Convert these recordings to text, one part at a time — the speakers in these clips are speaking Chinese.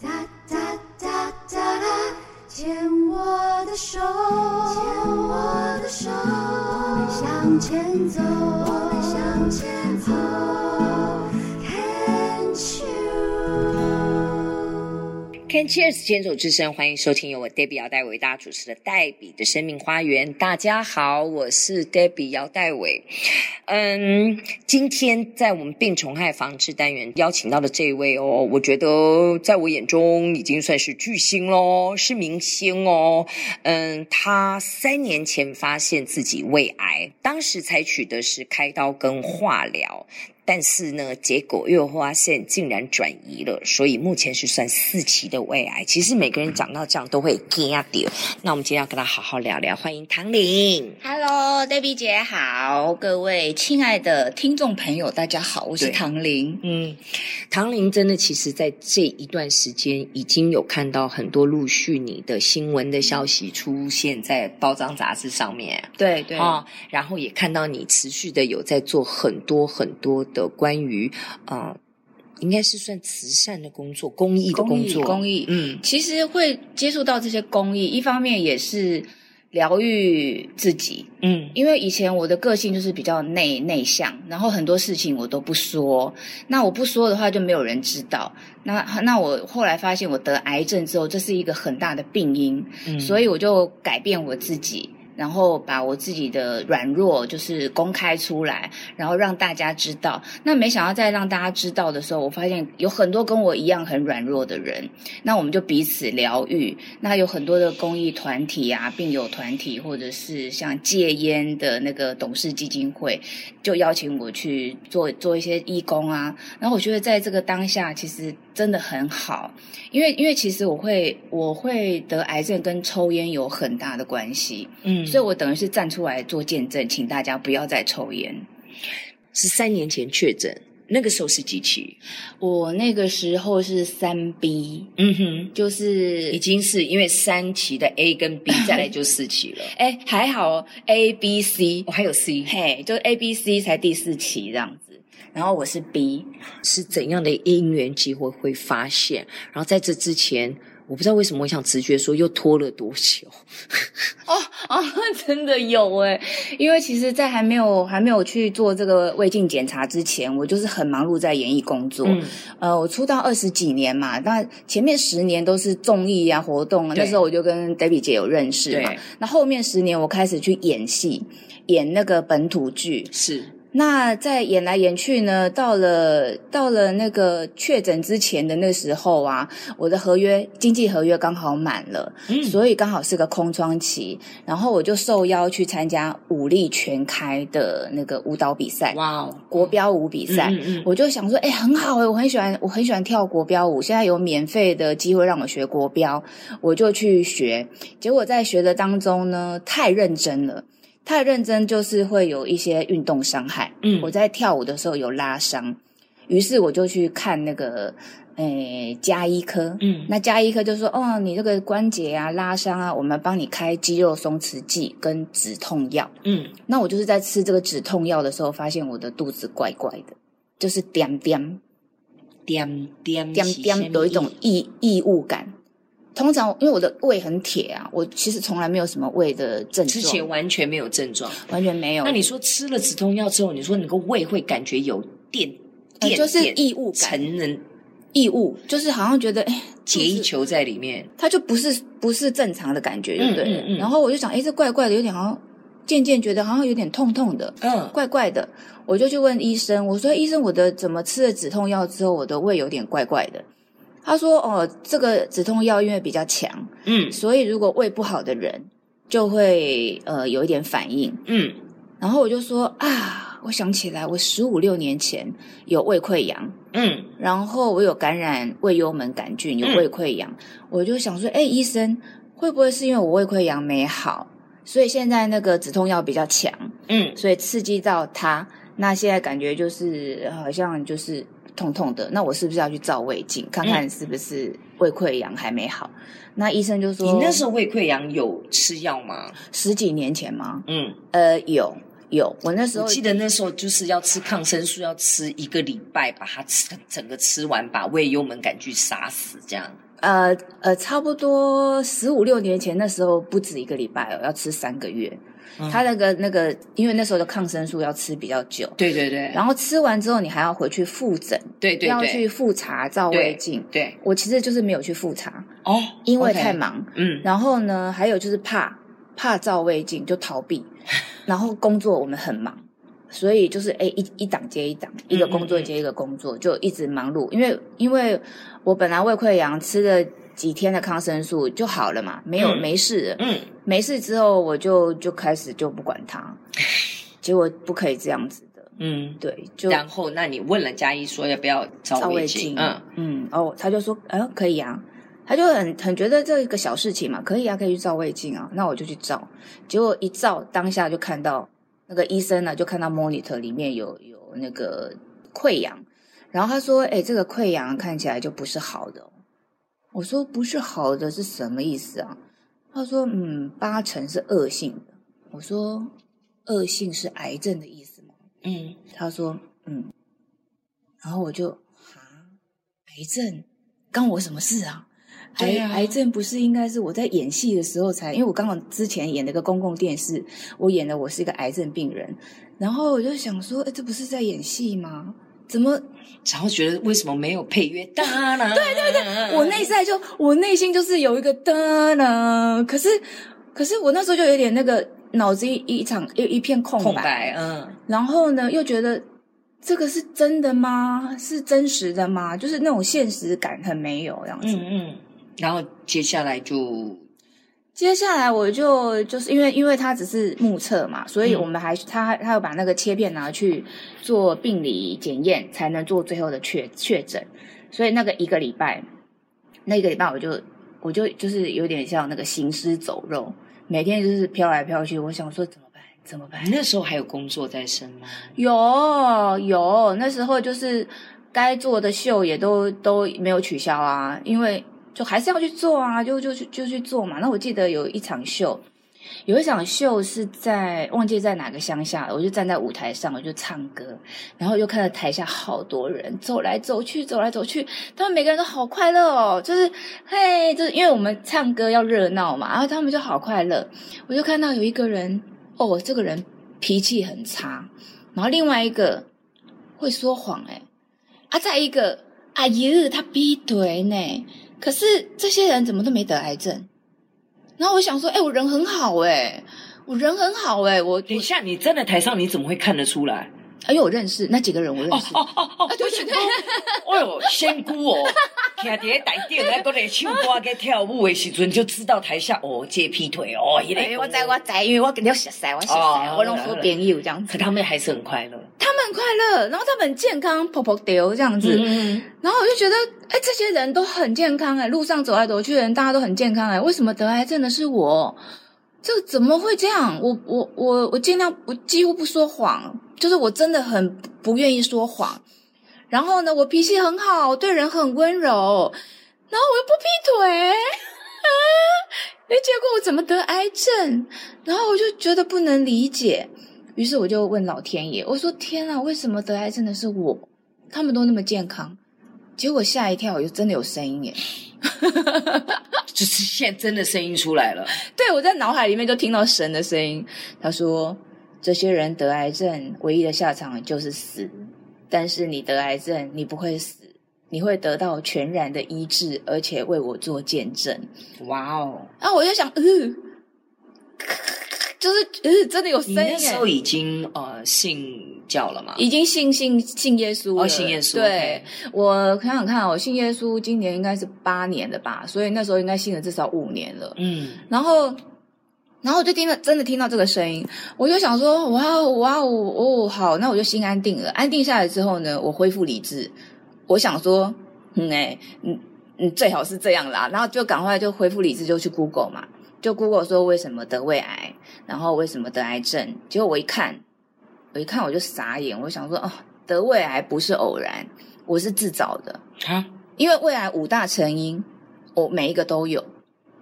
哒哒哒哒哒，牵我的手，牵我的手，我们向前走，我们向前 Can cheers，牵手之声，欢迎收听由我黛比姚代为大家主持的黛比的生命花园。大家好，我是黛比姚代伟。嗯，今天在我们病虫害防治单元邀请到的这位哦，我觉得在我眼中已经算是巨星喽，是明星哦。嗯，他三年前发现自己胃癌，当时采取的是开刀跟化疗。但是呢，结果又发现竟然转移了，所以目前是算四期的胃癌。其实每个人讲到这样都会惊掉。那我们今天要跟他好好聊聊，欢迎唐玲。Hello，Debbie 姐好，各位亲爱的听众朋友，大家好，我是唐玲。嗯，唐玲真的，其实在这一段时间已经有看到很多陆续你的新闻的消息出现在包装杂志上面。对对啊、哦，然后也看到你持续的有在做很多很多的。的关于啊、呃，应该是算慈善的工作、公益的工作、公益。公益嗯，其实会接触到这些公益，一方面也是疗愈自己。嗯，因为以前我的个性就是比较内内向，然后很多事情我都不说。那我不说的话，就没有人知道。那那我后来发现，我得癌症之后，这是一个很大的病因，嗯、所以我就改变我自己。然后把我自己的软弱就是公开出来，然后让大家知道。那没想到在让大家知道的时候，我发现有很多跟我一样很软弱的人。那我们就彼此疗愈。那有很多的公益团体啊、病友团体，或者是像戒烟的那个董事基金会，就邀请我去做做一些义工啊。然后我觉得在这个当下，其实真的很好，因为因为其实我会我会得癌症跟抽烟有很大的关系。嗯。所以我等于是站出来做见证，请大家不要再抽烟。是三年前确诊，那个时候是几期？我那个时候是三 B，嗯哼，就是已经是因为三期的 A 跟 B，再来就四期了。哎，还好 A B C，我、哦、还有 C，嘿，就 A B C 才第四期这样子。然后我是 B，是怎样的因缘机会会发现？然后在这之前。我不知道为什么我想直觉说又拖了多久哦哦，真的有诶，因为其实，在还没有还没有去做这个胃镜检查之前，我就是很忙碌在演艺工作。嗯、呃，我出道二十几年嘛，那前面十年都是综艺啊活动啊，那时候我就跟 Debbie 姐有认识嘛。那后面十年我开始去演戏，演那个本土剧是。那在演来演去呢，到了到了那个确诊之前的那时候啊，我的合约经纪合约刚好满了，嗯，所以刚好是个空窗期，然后我就受邀去参加舞力全开的那个舞蹈比赛，哇哦，国标舞比赛，嗯嗯，我就想说，哎，很好诶，我很喜欢，我很喜欢跳国标舞，现在有免费的机会让我学国标，我就去学，结果在学的当中呢，太认真了。太认真就是会有一些运动伤害。嗯，我在跳舞的时候有拉伤，于是我就去看那个诶加医科。嗯，那加医科就说：“哦，你这个关节啊拉伤啊，我们帮你开肌肉松弛剂跟止痛药。”嗯，那我就是在吃这个止痛药的时候，发现我的肚子怪怪的，就是点点点点点点有一种异异物感。通常因为我的胃很铁啊，我其实从来没有什么胃的症状，之前完全没有症状，完全没有。那你说吃了止痛药之后，你说你个胃会感觉有电，电就是异物感，成人异物，就是好像觉得哎，结一球在里面，它就不是不是正常的感觉，对不对？嗯嗯嗯，然后我就想，哎，这怪怪的，有点好像渐渐觉得好像有点痛痛的，嗯，怪怪的，我就去问医生，我说医生，我的怎么吃了止痛药之后，我的胃有点怪怪的？他说：“哦，这个止痛药因为比较强，嗯，所以如果胃不好的人就会呃有一点反应，嗯。然后我就说啊，我想起来，我十五六年前有胃溃疡，嗯，然后我有感染胃幽门杆菌，有胃溃疡，嗯，我就想说，哎，医生会不会是因为我胃溃疡没好，所以现在那个止痛药比较强，嗯，所以刺激到它，那现在感觉就是好像就是。”痛痛的，那我是不是要去照胃镜，看看是不是胃溃疡还没好？嗯、那医生就说：“你那时候胃溃疡有吃药吗？十几年前吗？”嗯，呃，有有，我那时候我记得那时候就是要吃抗生素，要吃一个礼拜，把它吃整个吃完，把胃幽门杆菌杀死，这样。呃呃，差不多十五六年前那时候不止一个礼拜哦，要吃三个月。嗯、他那个那个，因为那时候的抗生素要吃比较久，对对对。然后吃完之后，你还要回去复诊，对，对对，要去复查照胃镜。对，对我其实就是没有去复查哦，因为太忙。嗯，然后呢，还有就是怕怕照胃镜就逃避，然后工作我们很忙，所以就是哎一一档接一档，一个工作接一个工作，嗯嗯嗯就一直忙碌。因为因为我本来胃溃疡吃的。几天的抗生素就好了嘛，没有、嗯、没事，嗯，没事之后我就就开始就不管它，结果不可以这样子的，嗯，对，就然后那你问了嘉一说要不要照胃镜，嗯。嗯，哦，他就说，哎、呃，可以啊，他就很很觉得这个小事情嘛，可以啊，可以去照胃镜啊，那我就去照，结果一照当下就看到那个医生呢，就看到 monitor 里面有有那个溃疡，然后他说，哎，这个溃疡看起来就不是好的。我说不是好的是什么意思啊？他说嗯，八成是恶性的。我说恶性是癌症的意思吗？嗯，他说嗯，然后我就啊，癌症干我什么事啊？癌啊癌症不是应该是我在演戏的时候才，因为我刚好之前演了个公共电视，我演的我是一个癌症病人，然后我就想说，哎，这不是在演戏吗？怎么？然后觉得为什么没有配乐？哒啦！对对对，我内在就我内心就是有一个哒啦。可是可是我那时候就有点那个脑子一一场一一片空白，空白，嗯。然后呢，又觉得这个是真的吗？是真实的吗？就是那种现实感很没有这样子。嗯嗯。然后接下来就。接下来我就就是因为因为他只是目测嘛，所以我们还、嗯、他他要把那个切片拿去做病理检验，才能做最后的确确诊。所以那个一个礼拜，那一个礼拜我就我就就是有点像那个行尸走肉，每天就是飘来飘去。我想说怎么办？怎么办？你那时候还有工作在身吗？有有，那时候就是该做的秀也都都没有取消啊，因为。就还是要去做啊，就就去就去做嘛。那我记得有一场秀，有一场秀是在忘记在哪个乡下，我就站在舞台上，我就唱歌，然后又看到台下好多人走来走去，走来走去，他们每个人都好快乐哦，就是嘿，就是因为我们唱歌要热闹嘛，然后他们就好快乐。我就看到有一个人，哦，这个人脾气很差，然后另外一个会说谎，诶啊，再一个，哎呦，他劈腿呢。可是这些人怎么都没得癌症？然后我想说，哎、欸，我人很好哎、欸，我人很好哎、欸，我等一下你站在台上，你怎么会看得出来？哎呦，我认识那几个人，我认识。哦哦哦哦，对对对。哎呦，仙姑哦，听在台顶来都来唱歌给跳舞的时阵，就知道台下哦，这劈腿哦，一类。我在我在，因为我跟你熟悉，我熟悉，我拢好朋友这样子。可他们还是很快乐，他们很快乐，然后他们很健康，噗噗掉这样子。嗯。然后我就觉得，哎，这些人都很健康哎，路上走来走去的人，大家都很健康哎，为什么得癌症的是我？这怎么会这样？我我我我尽量，我几乎不说谎。就是我真的很不愿意说谎，然后呢，我脾气很好，对人很温柔，然后我又不劈腿，啊，哎，结果我怎么得癌症？然后我就觉得不能理解，于是我就问老天爷，我说天啊，为什么得癌症的是我？他们都那么健康，结果吓一跳，我就真的有声音耶，就是现在真的声音出来了，对，我在脑海里面就听到神的声音，他说。这些人得癌症，唯一的下场就是死。但是你得癌症，你不会死，你会得到全然的医治，而且为我做见证。哇哦！然后，我就想，嗯、呃，就是，嗯，真的有声音。你那时候已经呃信教了嘛？已经信信信耶稣了。哦，信耶稣。对，okay. 我想想看，我信耶稣今年应该是八年的吧，所以那时候应该信了至少五年了。嗯，然后。然后我就听到，真的听到这个声音，我就想说，哇哇哦哦，好，那我就心安定了。安定下来之后呢，我恢复理智。我想说，嗯哎，嗯嗯，最好是这样啦。然后就赶快就恢复理智，就去 Google 嘛，就 Google 说为什么得胃癌，然后为什么得癌症。结果我一看，我一看我就傻眼，我想说，哦，得胃癌不是偶然，我是自找的啊，因为胃癌五大成因，我每一个都有。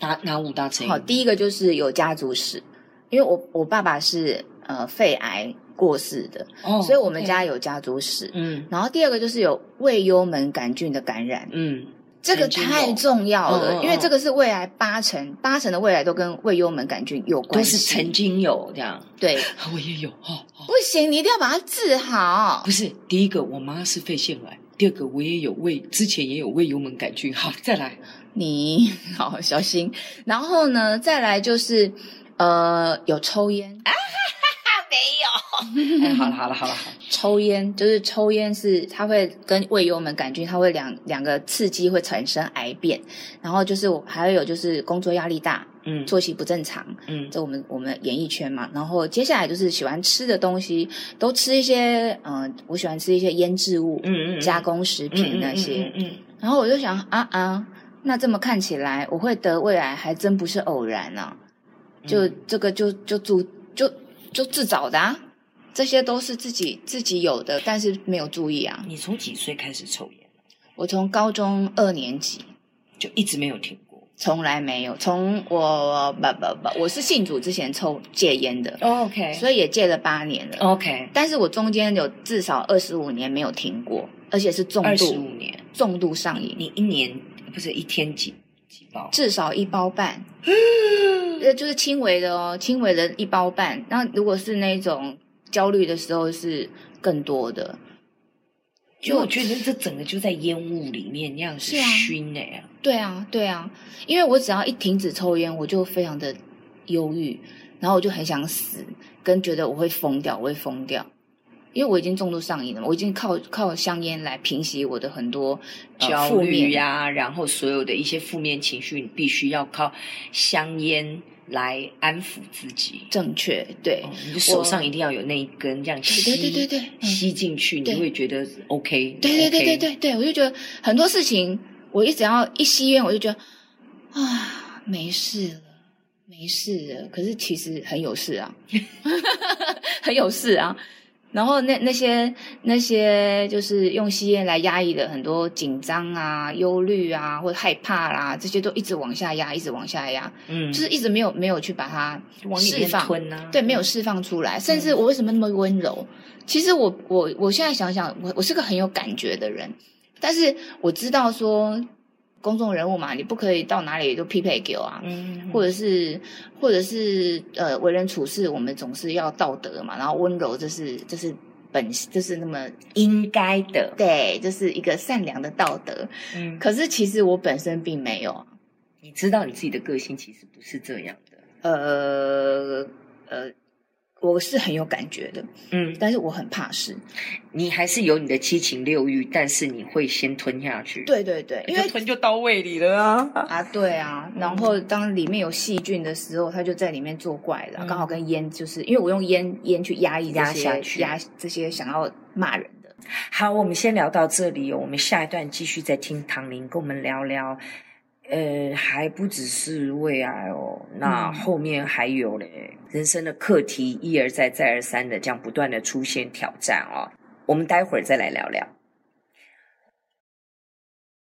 哪哪五大成因？好，第一个就是有家族史，因为我我爸爸是呃肺癌过世的，哦，所以我们家有家族史。嗯，然后第二个就是有胃幽门杆菌的感染。嗯，这个太重要了，嗯、因为这个是未来八成八成的未来都跟胃幽门杆菌有关系，都是曾经有这样。对，我也有哦，哦。不行，你一定要把它治好。不是，第一个我妈是肺腺癌，第二个我也有胃，之前也有胃幽门杆菌。好，再来，你好小心。然后呢，再来就是呃，有抽烟啊。没有，哎，好了好了好了好，抽烟就是抽烟是它会跟胃幽门杆菌，它会两两个刺激会产生癌变，然后就是我还有就是工作压力大，嗯，作息不正常，嗯，这我们我们演艺圈嘛，然后接下来就是喜欢吃的东西都吃一些，嗯、呃，我喜欢吃一些腌制物，嗯嗯，加工食品那些，嗯，嗯，嗯，嗯，然后我就想啊啊，那这么看起来我会得胃癌还真不是偶然啊，就这个就就注就。就就自找的啊，这些都是自己自己有的，但是没有注意啊。你从几岁开始抽烟？我从高中二年级就一直没有停过，从来没有。从我不不不，我是信主之前抽戒烟的。Oh, OK，所以也戒了八年了。OK，但是我中间有至少二十五年没有停过，而且是重度。二十五年重度上瘾。你一年不是一天几？至少一包半，呃，就是轻微的哦，轻微的一包半。那如果是那种焦虑的时候，是更多的。就我觉得这整个就在烟雾里面那样子熏的呀。对啊，对啊，因为我只要一停止抽烟，我就非常的忧郁，然后我就很想死，跟觉得我会疯掉，我会疯掉。因为我已经重度上瘾了，我已经靠靠香烟来平息我的很多、呃、焦虑呀、啊，然后所有的一些负面情绪，你必须要靠香烟来安抚自己。正确，对，哦、你手上一定要有那一根这样吸，对对对对，对吸进去，你会觉得 OK。对对对对对对，我就觉得很多事情，我一只要一吸烟，我就觉得啊，没事了，没事了。可是其实很有事啊，很有事啊。然后那那些那些就是用吸烟来压抑的很多紧张啊、忧虑啊或者害怕啦，这些都一直往下压，一直往下压，嗯，就是一直没有没有去把它释放，吞啊、对，没有释放出来。嗯、甚至我为什么那么温柔？其实我我我现在想想，我我是个很有感觉的人，但是我知道说。公众人物嘛，你不可以到哪里都匹配给我啊，嗯，或者是，或者是，呃，为人处事，我们总是要道德嘛，然后温柔，这是，这是本，这是那么应该的，对，这是一个善良的道德，嗯，可是其实我本身并没有，你知道你自己的个性其实不是这样的，呃，呃。我是很有感觉的，嗯，但是我很怕事。你还是有你的七情六欲，但是你会先吞下去。对对对，因为吞就到胃里了啊！啊，对啊。然后当里面有细菌的时候，它就在里面作怪了。嗯、刚好跟烟，就是因为我用烟烟去压抑压下去，压这些想要骂人的。好，我们先聊到这里哦。我们下一段继续再听唐玲跟我们聊聊。呃，还不只是胃癌哦，那后面还有嘞，嗯、人生的课题一而再、再而三的这样不断的出现挑战哦。我们待会儿再来聊聊。